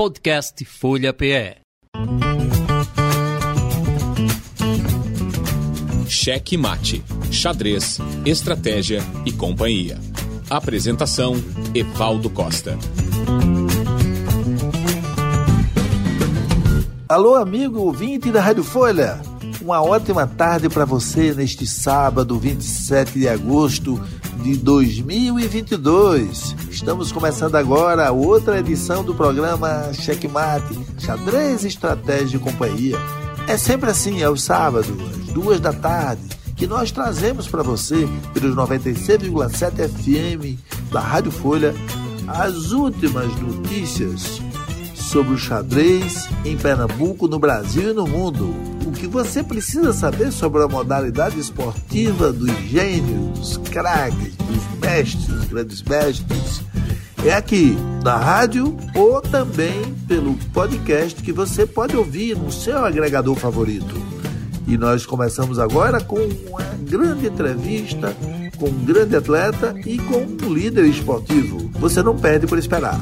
Podcast Folha PE. Cheque Mate, Xadrez, Estratégia e Companhia. Apresentação: Evaldo Costa. Alô, amigo ouvinte da Rádio Folha. Uma ótima tarde para você neste sábado, 27 de agosto de 2022. Estamos começando agora outra edição do programa Checkmate, Xadrez, Estratégia e Companhia. É sempre assim, aos sábados, às duas da tarde, que nós trazemos para você, pelos 96,7 FM da Rádio Folha, as últimas notícias sobre o xadrez em Pernambuco, no Brasil e no mundo. O que você precisa saber sobre a modalidade esportiva dos gênios, dos craques, dos mestres, dos grandes mestres, é aqui na rádio ou também pelo podcast que você pode ouvir no seu agregador favorito. E nós começamos agora com uma grande entrevista com um grande atleta e com um líder esportivo. Você não perde por esperar.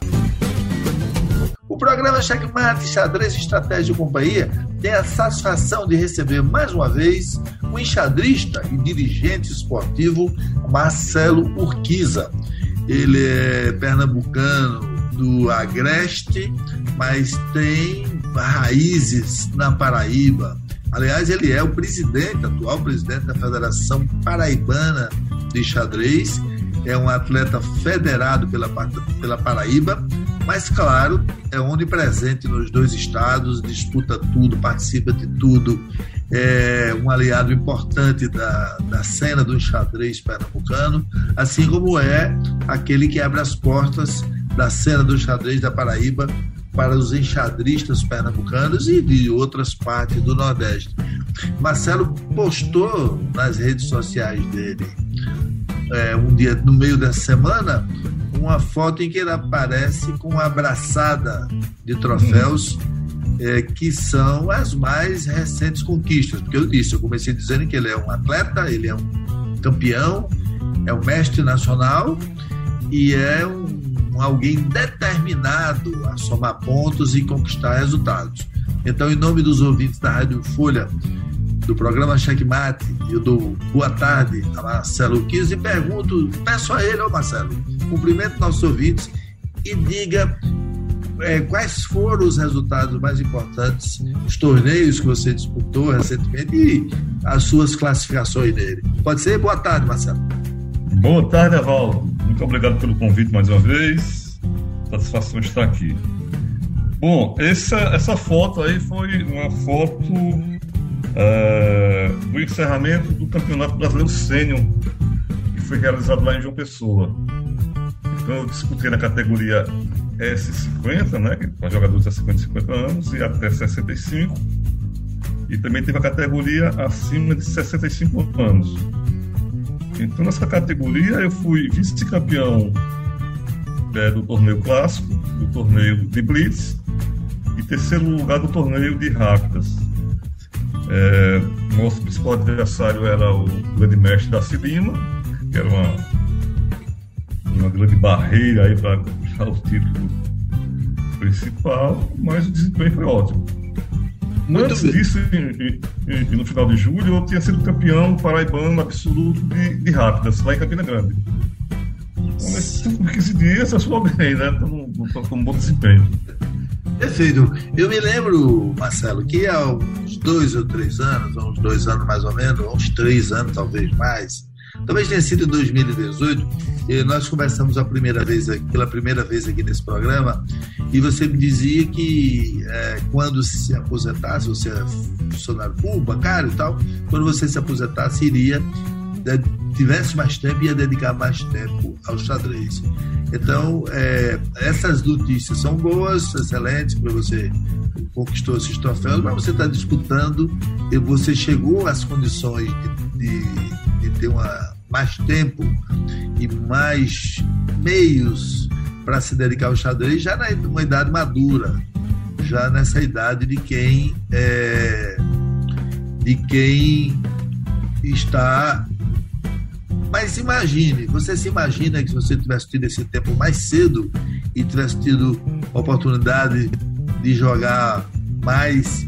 O programa Checkmate, Xadrez, Estratégia e Companhia tem a satisfação de receber mais uma vez o enxadrista e dirigente esportivo Marcelo Urquiza. Ele é pernambucano do Agreste, mas tem raízes na Paraíba. Aliás, ele é o presidente, atual presidente da Federação Paraibana de Xadrez, é um atleta federado pela, pela Paraíba, mas claro, é onipresente nos dois estados, disputa tudo, participa de tudo, é um aliado importante da, da cena do xadrez pernambucano, assim como é aquele que abre as portas da cena do xadrez da Paraíba para os enxadristas pernambucanos e de outras partes do Nordeste. Marcelo postou nas redes sociais dele é, um dia no meio da semana uma foto em que ele aparece com uma abraçada de troféus é, que são as mais recentes conquistas. Porque eu disse, eu comecei dizendo que ele é um atleta, ele é um campeão, é um mestre nacional e é um, alguém determinado a somar pontos e conquistar resultados. Então, em nome dos ouvintes da Rádio Folha, do programa Checkmate, eu dou boa tarde a Marcelo Quis e pergunto, peço a ele, ó Marcelo, cumprimento nossos ouvintes e diga é, quais foram os resultados mais importantes, os torneios que você disputou recentemente e as suas classificações nele. Pode ser? Boa tarde, Marcelo. Boa tarde, Evaldo. Muito obrigado pelo convite mais uma vez. Satisfação estar aqui. Bom, essa, essa foto aí foi uma foto uh, do encerramento do Campeonato Brasileiro Sênior, que foi realizado lá em João Pessoa. Então eu disputei na categoria S50, né, para jogadores acima de 50 anos e até 65. E também teve a categoria acima de 65 anos. Então nessa categoria eu fui vice-campeão é, do torneio clássico, do torneio de Blitz e terceiro lugar do torneio de rápidas. É, nosso principal adversário era o grande mestre da Cilima, que era uma, uma grande barreira aí para o título principal, mas o desempenho foi ótimo. Muito Antes bem. disso, em, em, no final de julho, eu tinha sido campeão paraibano absoluto de, de rápidas, lá em Campina Grande. Nesses 15 dias, eu sou bem, né? Estou com um bom desempenho. Perfeito. Eu me lembro, Marcelo, que há uns dois ou três anos, uns dois anos mais ou menos, uns três anos talvez mais, talvez tenha sido em 2018, nós conversamos a primeira vez, pela primeira vez aqui nesse programa, e você me dizia que é, quando se aposentasse, você é funcionário público, bancário e tal, quando você se aposentasse, iria tivesse mais tempo, ia dedicar mais tempo ao xadrez. Então, é, essas notícias são boas, excelentes, para você conquistou esses troféus, mas você está disputando e você chegou às condições de, de, de ter uma, mais tempo e mais meios para se dedicar ao xadrez já numa idade madura, já nessa idade de quem é, de quem está mas imagine, você se imagina que se você tivesse tido esse tempo mais cedo e tivesse tido oportunidade de jogar mais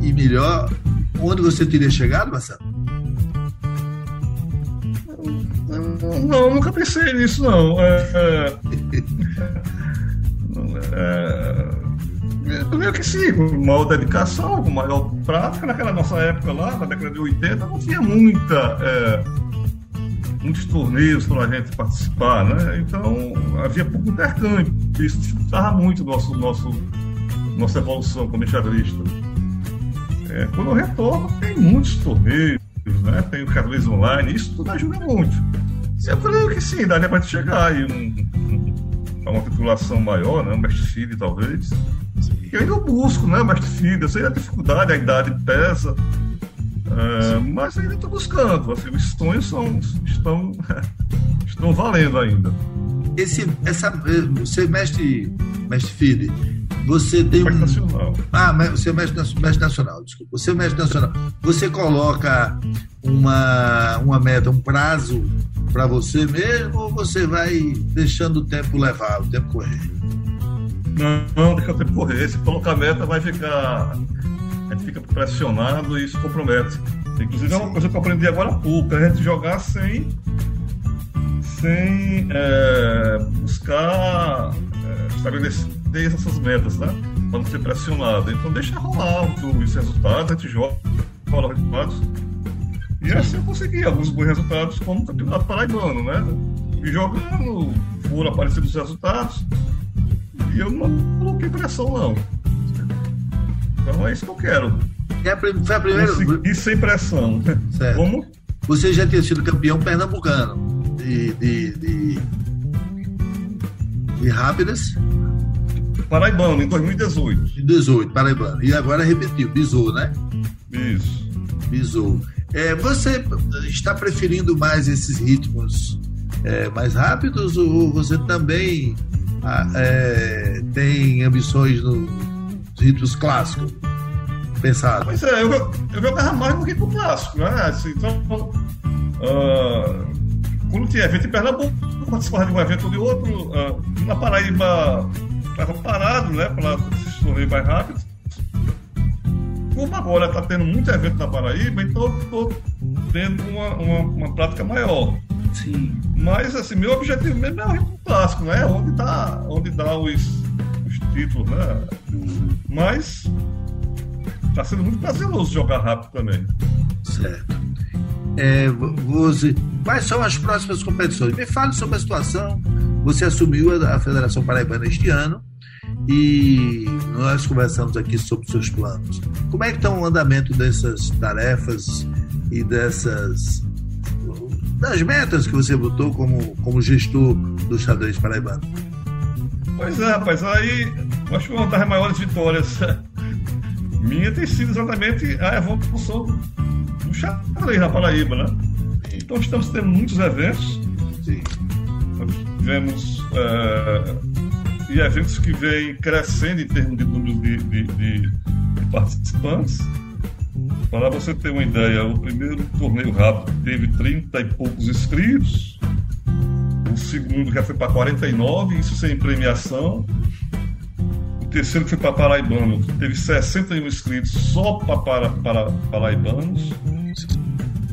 e melhor, onde você teria chegado, Marcelo? Não, nunca pensei nisso, não. É, é, é, meio que sim, com maior dedicação, com maior prática. Naquela nossa época lá, na década de 80, não tinha muita, é, muitos torneios para a gente participar, né? Então havia pouco intercâmbio. Isso dificultava muito nosso, nosso, nossa evolução como enxadrista. É, quando eu retorno, tem muitos torneios, né? tem o xadrez online, isso tudo ajuda muito. E eu falei que sim, daria para chegar aí um, um, uma titulação maior, né? um mestre talvez. E eu ainda busco, né? Mestre filho, eu sei a dificuldade, a idade pesa. É, mas ainda estou buscando. Assim, os sonhos são, estão, estão valendo ainda. Esse, essa, você mestre, mestre Fide, você tem um. Nacional. Ah, você é mestre, mestre nacional, desculpa. Você é mestre nacional. Você coloca uma, uma meta, um prazo para você mesmo ou você vai deixando o tempo levar, o tempo correr? Não, não deixa o tempo correr. Se colocar meta, vai ficar. A gente fica pressionado e isso compromete. Inclusive, é uma coisa que eu aprendi agora há pouco: a gente jogar sem. sem é, buscar é, estabelecer essas metas, né? Para não ser pressionado. Então, deixa rolar os resultados, a gente joga, rola os resultados. E assim eu consegui alguns bons resultados como campeonato paraibano, né? E jogando, foram aparecendo os resultados. E eu não coloquei pressão, não. Então é isso que eu quero. É foi a primeira. E sem pressão. Certo. Como? Você já tinha sido campeão pernambucano de, de, de, de rápidas? Paraibano, em 2018. Em 18, Paraibano. E agora repetiu, bisou, né? Isso. Bisou. É, você está preferindo mais esses ritmos é, mais rápidos ou você também ah, é, tem ambições nos ritmos clássicos? Pensado. Pois é, eu, eu jogava mais no ritmo clássico, né? Assim, então, uh, quando tinha evento em Pernambuco, participava de um evento ou de outro, uh, na Paraíba estava parado, né, para esses torneios mais rápidos. Como agora está tendo muito evento na Paraíba, então eu estou tendo uma, uma, uma, prática maior. Sim. Mas, assim, meu objetivo mesmo é o ritmo clássico, né? Onde dá, onde dá os, os títulos, né? Mas está sendo muito prazeroso jogar rápido também. Certo. É, você, quais são as próximas competições? Me fale sobre a situação. Você assumiu a Federação Paraibana este ano e nós conversamos aqui sobre seus planos. Como é que está o andamento dessas tarefas e dessas das metas que você botou como, como gestor do xadrez paraibano? Pois é, rapaz, aí acho que uma das maiores vitórias minha tem sido exatamente a evolução do xadrez na Paraíba, né? Então estamos tendo muitos eventos. Sim. Tivemos uh, e eventos que vêm crescendo em termos de número de, de, de, de participantes. Para você ter uma ideia, o primeiro torneio rápido teve 30 e poucos inscritos, segundo já foi para 49, isso sem premiação. O terceiro que foi para Paraibano teve 61 inscritos só para, para, para Paraibanos.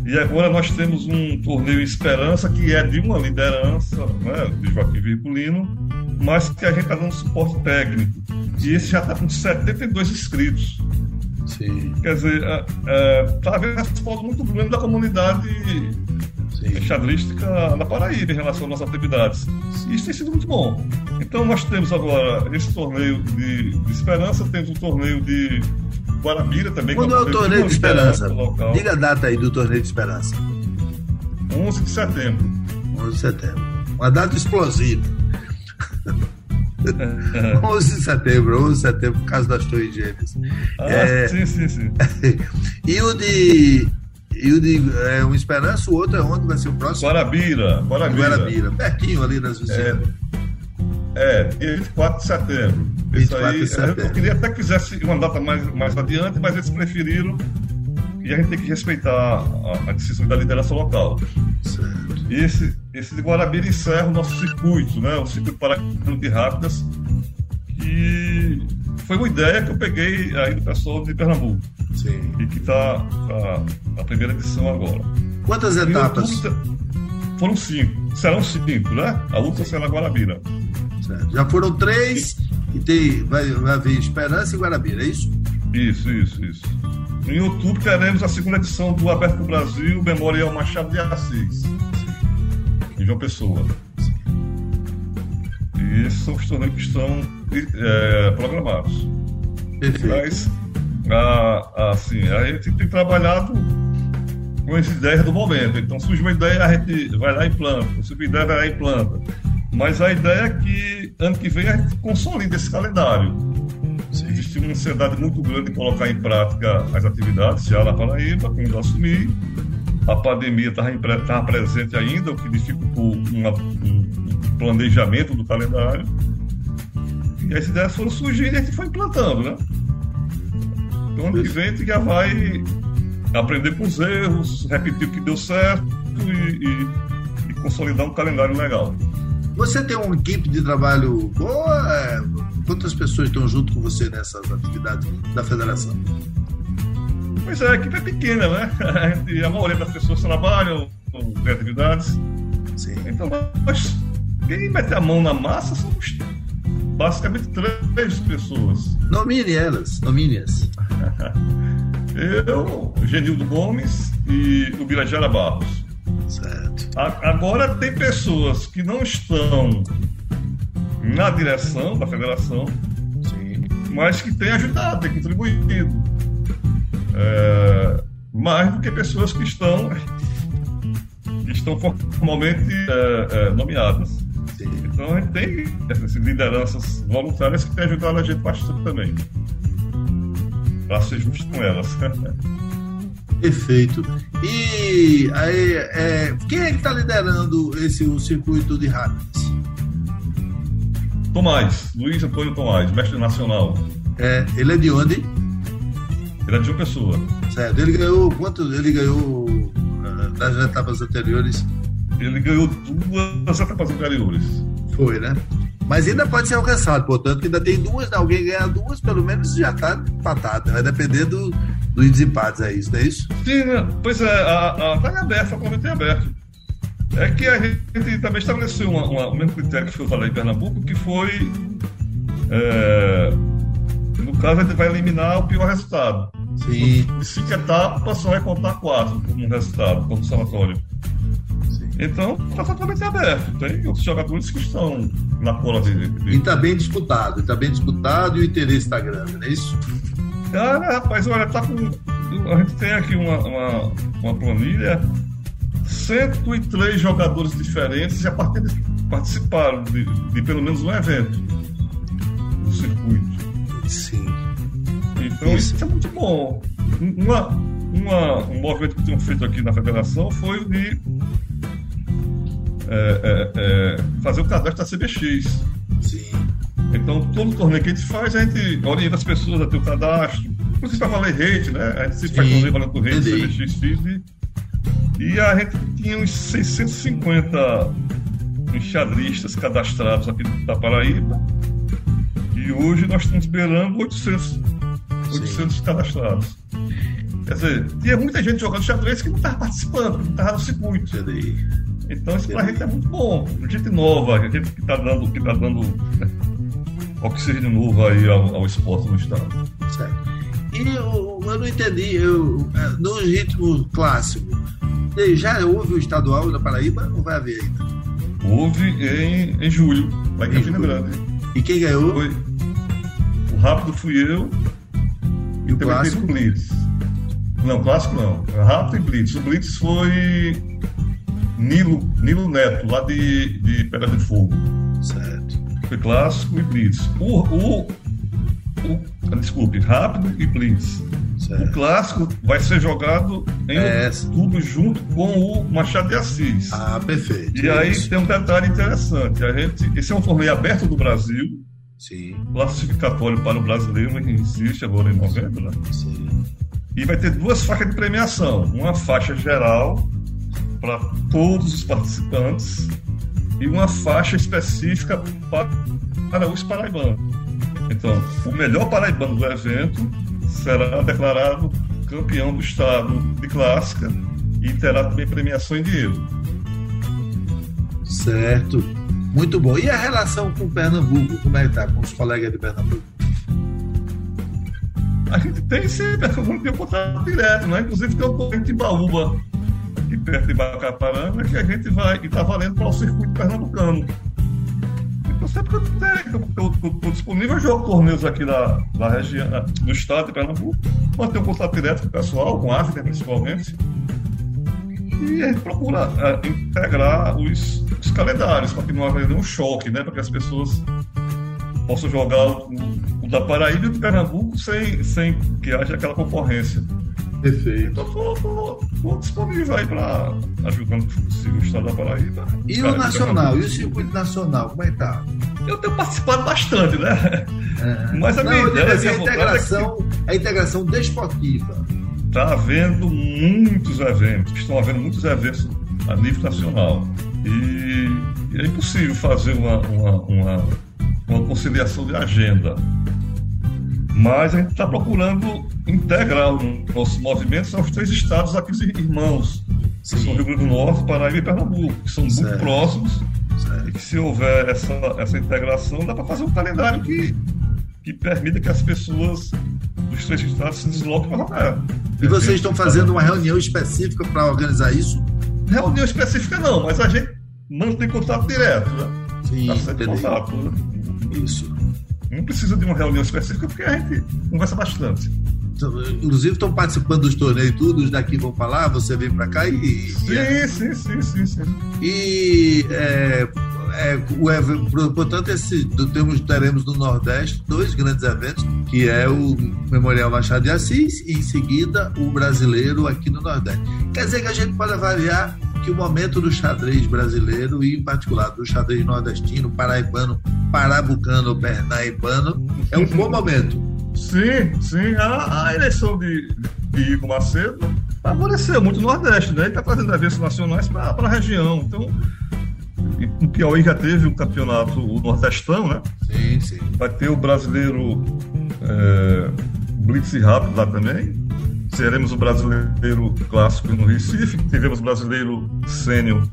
E agora nós temos um torneio Esperança, que é de uma liderança né, de Joaquim Virgulino, mas que a gente está dando suporte técnico. E esse já está com 72 inscritos. Sim. Quer dizer, está havendo resposta muito grande da comunidade Sim. xadrística na Paraíba em relação às nossas atividades. E isso tem sido muito bom. Então nós temos agora esse torneio de, de Esperança, temos um torneio de Guarabira também. Quando é o torneio de Esperança? Diga a data aí do torneio de Esperança. 11 de setembro. 11 de setembro. Uma data explosiva. 11 de setembro, 11 de setembro, por causa das torres gêmeas. Ah, é... sim, sim, sim. e o de. E o de é, um Esperança, o outro é onde vai ser o próximo? Guarabira. Guarabira, Guarabira pertinho ali nas vizinhas. É, é, 24 de setembro. 24 Isso aí, de setembro. Eu queria até que fizesse uma data mais, mais adiante, mas eles preferiram e a gente tem que respeitar a, a decisão da liderança local. Certo. E esse, esse de Guarabira encerra o nosso circuito, né? o circuito paraibano de rápidas, que E foi uma ideia que eu peguei aí do pessoal de Pernambuco. Sim. E que está a, a, primeira edição agora. Quantas etapas? foram cinco. Serão cinco, né? A última será Guarabira. Certo. Já foram três e, tem, vai, vai haver Esperança e Guarabira, é isso? Isso, isso, isso. Em outubro teremos a segunda edição do Aberto Brasil, Memorial Machado de Assis, em João Pessoa. E esses são os torneios que estão é, programados. Perfeito. Mas, a, assim, a gente tem trabalhado com as ideias do momento. Então, surge uma ideia, a gente vai lá e planta. Surge uma ideia, vai lá e planta. Mas a ideia é que ano que vem a gente consolida esse calendário. Sim. Existe uma ansiedade muito grande em colocar em prática as atividades já na Paraíba, quando eu assumi. A pandemia estava presente ainda, o que dificultou uma, um planejamento do calendário. E as ideias foram surgindo e a gente foi implantando, né? Então, ano que vem gente já vai aprender com os erros, repetir o que deu certo e, e, e consolidar um calendário legal. Você tem uma equipe de trabalho boa? É, quantas pessoas estão junto com você nessas atividades da federação? Pois é, a equipe é pequena, né? A maioria das pessoas trabalham com atividades. Sim. Então, nós, quem mete a mão na massa somos basicamente três pessoas. Nomine elas, nomine-as. Eu, Genildo Gomes e o Birajara Barros. Certo. Agora tem pessoas que não estão na direção da federação, Sim. mas que têm ajudado, têm contribuído. É, mais do que pessoas que estão, que estão formalmente é, é, nomeadas. Então a gente tem essas lideranças voluntárias que têm ajudado a gente bastante também. Para ser justo com elas. Perfeito. E aí, é, quem é que está liderando esse o circuito de rápidos? Tomás, Luiz Antônio Tomás, mestre nacional. É, ele é de onde? Ele é de uma pessoa. Certo. Ele ganhou quanto? Ele ganhou uh, das etapas anteriores? Ele ganhou duas etapas anteriores. Foi, né? Mas ainda pode ser alcançado, portanto, ainda tem duas, né? alguém ganhar duas, pelo menos já está empatado. Vai depender do, dos desempates, é isso, não é isso? Sim, né? pois é, a, a, tá aberto, a prova tem aberto. É que a gente também estabeleceu uma, uma, o mesmo critério que foi falado em Pernambuco, que foi. É, no caso, a gente vai eliminar o pior resultado. Sim. De cinco etapas, só vai contar quatro como resultado, como somatório. Então, está totalmente aberto. Tem outros jogadores que estão na cola de. de... E está bem disputado, está bem disputado e o interesse está grande, não é isso? Ah, rapaz, olha, tá com. A gente tem aqui uma, uma, uma planilha, 103 jogadores diferentes já participaram de, de pelo menos um evento do circuito. Sim. Então isso, isso é muito bom. Uma, uma, um movimento que tinham feito aqui na federação foi o de é, é, é, fazer o cadastro da CBX. Sim. Então, todo torneio que a gente faz, a gente orienta as pessoas a ter o cadastro. Inclusive para valer rede, né? A gente sempre faz torneio valendo rede, CBX, FISB. E a gente tinha uns 650 enxadristas cadastrados aqui da Paraíba. E hoje nós estamos beirando 800, 800 cadastrados. Quer dizer, tinha muita gente jogando xadrez que não estava participando, não estava no circuito. Então isso pra gente é muito bom. Gente nova, gente que está dando, que tá dando né, oxigênio novo aí ao, ao esporte no estado. Certo. E eu, eu não entendi, eu, é, no ritmo clássico, já houve o estadual da Paraíba ou vai haver ainda? Houve em, em julho, lá em Campina Grande. E quem ganhou? Foi, o rápido fui eu e o clássico? Blitz. Não, clássico não. Rápido e Blitz. O Blitz foi Nilo, Nilo Neto, lá de, de Pedra de Fogo. Certo. Foi clássico e blitz. O, o, o, desculpe, rápido e blitz. Certo. O clássico vai ser jogado em é. tudo junto com o Machado de Assis. Ah, perfeito. E aí tem um detalhe interessante. A gente, esse é um torneio aberto do Brasil. Sim. Classificatório para o brasileiro, que insiste agora em novembro, né? Sim. E vai ter duas faixas de premiação. Uma faixa geral para todos os participantes e uma faixa específica para, para os paraibanos. Então, o melhor paraibano do evento será declarado campeão do estado de clássica e terá também premiação em dinheiro. Certo. Muito bom. E a relação com Pernambuco? Como é que está com os colegas de Pernambuco? A gente tem sempre, vamos ter um contato direto, né? Inclusive tem um corrente de Baúba, aqui perto de Bacaparana, que a gente vai, e está valendo para o circuito pernambucano. Então sempre que eu estou disponível, eu jogo torneios aqui da, da região, do estado de Pernambuco, manter um contato direto com o pessoal, com a África principalmente e a gente procura é, integrar os, os calendários para que não haja nenhum choque, né? Para que as pessoas possam jogar o, o da Paraíba e o Pernambuco sem, sem que haja aquela concorrência. Perfeito. Então, estou disponível aí para ajudar o estado da Paraíba. E o nacional? E o circuito nacional? Como é que tá? Eu tenho participado bastante, né? É. Mas a minha Não, ideia... Assim, a, integração, é que... a integração desportiva está havendo muitos eventos, estão havendo muitos eventos a nível nacional. E é impossível fazer uma, uma, uma, uma conciliação de agenda. Mas a gente está procurando integrar os nossos movimentos aos três estados aqui, os irmãos, Sim. que são Rio Grande do Norte, Paraíba e Pernambuco, que são certo. muito próximos. Certo. E que se houver essa, essa integração, dá para fazer um calendário que, que permita que as pessoas dos três estados se desloquem para Rocaia. E vocês estão fazendo uma reunião específica para organizar isso? Reunião específica não, mas a gente mantém contato direto, né? Sim, tá contato, né? Isso. Não precisa de uma reunião específica porque a gente conversa bastante. Então, inclusive estão participando dos torneios e tudo, os daqui vão falar, você vem para cá e. Sim, e... sim, sim, sim, sim. E é, é, o, portanto, esse, temos, teremos no Nordeste dois grandes eventos, que é o Memorial Machado de Assis e, em seguida, o brasileiro aqui no Nordeste. Quer dizer que a gente pode avaliar que o momento do xadrez brasileiro, e em particular do xadrez nordestino, paraibano, parabucano ou pernaibano, é um bom momento. Sim, sim. A, a eleição de, de Igor Macedo favoreceu muito o Nordeste, né? Ele está fazendo eventos nacionais para a região. Então, o Piauí já teve um campeonato, o Nordestão, né? Sim, sim. Vai ter o brasileiro é, Blitz Rápido lá também. Seremos o brasileiro clássico no Recife. Tivemos o brasileiro sênior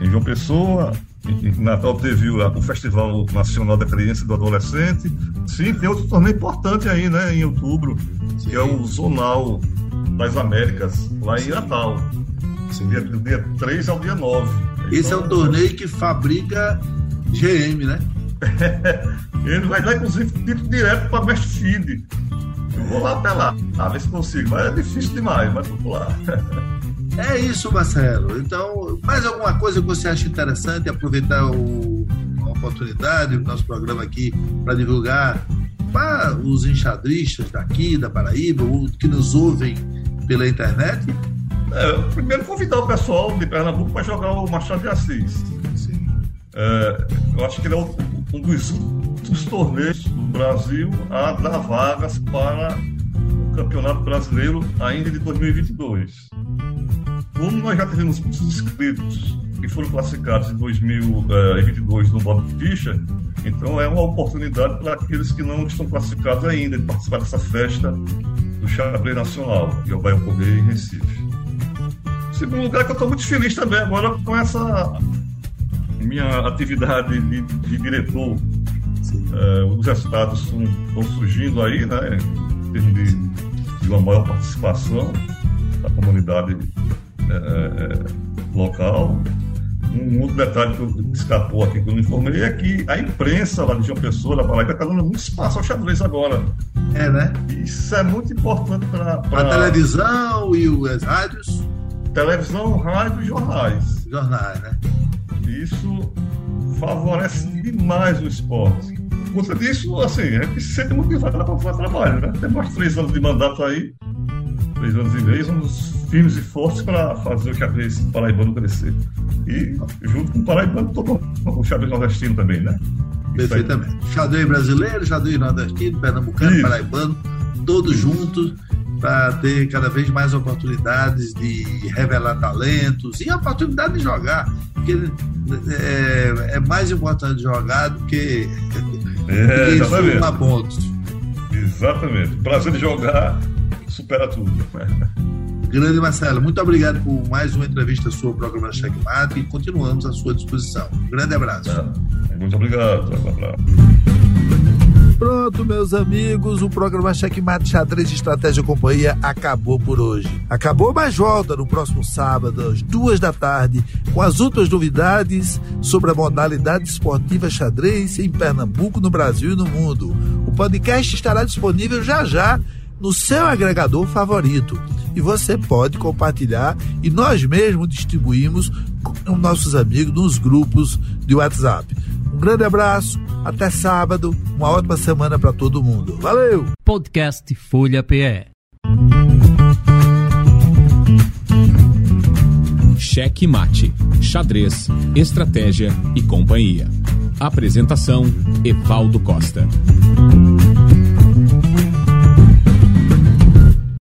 em João Pessoa. Em Natal teve o Festival Nacional da Criança e do Adolescente. Sim, tem outro torneio importante aí, né? Em outubro, sim. que é o Zonal das Américas, lá em Natal. Dia, do dia 3 ao dia 9. Esse então, é um torneio que fabrica GM, né? Ele vai dar, inclusive, título direto para Mestre Feed. Vou lá apelar, a ver se consigo. Mas é difícil demais, mas vou lá. É isso, Marcelo. Então, mais alguma coisa que você acha interessante aproveitar o, a oportunidade do nosso programa aqui para divulgar para os enxadristas daqui, da Paraíba, ou que nos ouvem pela internet? É, primeiro, convidar o pessoal de Pernambuco para jogar o Machado de Assis. É, eu acho que ele é um dos últimos torneios Brasil a dar vagas para o Campeonato Brasileiro ainda de 2022. Como nós já tivemos muitos inscritos que foram classificados em 2022 no modo ficha, então é uma oportunidade para aqueles que não estão classificados ainda de participar dessa festa do Xadrez Nacional, que vai ocorrer em Recife. Segundo lugar, que eu estou muito feliz também agora com essa minha atividade de, de diretor. É, os resultados estão surgindo aí, né? Em termos de, de uma maior participação da comunidade é, é, local. Um outro detalhe que escapou aqui, que eu não informei, é que a imprensa lá de João Pessoa, da Paraíba, está dando muito espaço ao xadrez agora. É, né? Isso é muito importante para. Pra... A televisão e as rádios televisão, rádio e jornais. Jornais, né? Isso favorece demais o esporte. Por conta disso, assim, a gente se sente motivado para fazer trabalho, né? Temos três anos de mandato aí, três anos e meio, somos firmes e fortes para fazer o xadrez paraibano crescer. E junto com o paraibano, todo o xadrez nordestino também, né? Perfeitamente. Xadrez brasileiro, xadrez nordestino, pernambucano, Isso. paraibano, todos juntos para ter cada vez mais oportunidades de revelar talentos e a oportunidade de jogar, porque é, é mais importante jogar do que É, exatamente. somar pontos. Exatamente. Prazer de jogar supera tudo. Grande Marcelo, muito obrigado por mais uma entrevista sua ao programa Checkmate e continuamos à sua disposição. Um grande abraço. É, muito obrigado. Pronto, meus amigos, o programa Checkmate Xadrez Estratégia Companhia acabou por hoje. Acabou, mas volta no próximo sábado, às duas da tarde, com as últimas novidades sobre a modalidade esportiva xadrez em Pernambuco, no Brasil e no mundo. O podcast estará disponível já já no seu agregador favorito. E você pode compartilhar e nós mesmos distribuímos com nossos amigos nos grupos de WhatsApp. Um grande abraço, até sábado, uma ótima semana para todo mundo. Valeu! Podcast Folha PE. Cheque Mate, xadrez, estratégia e companhia. Apresentação: Evaldo Costa.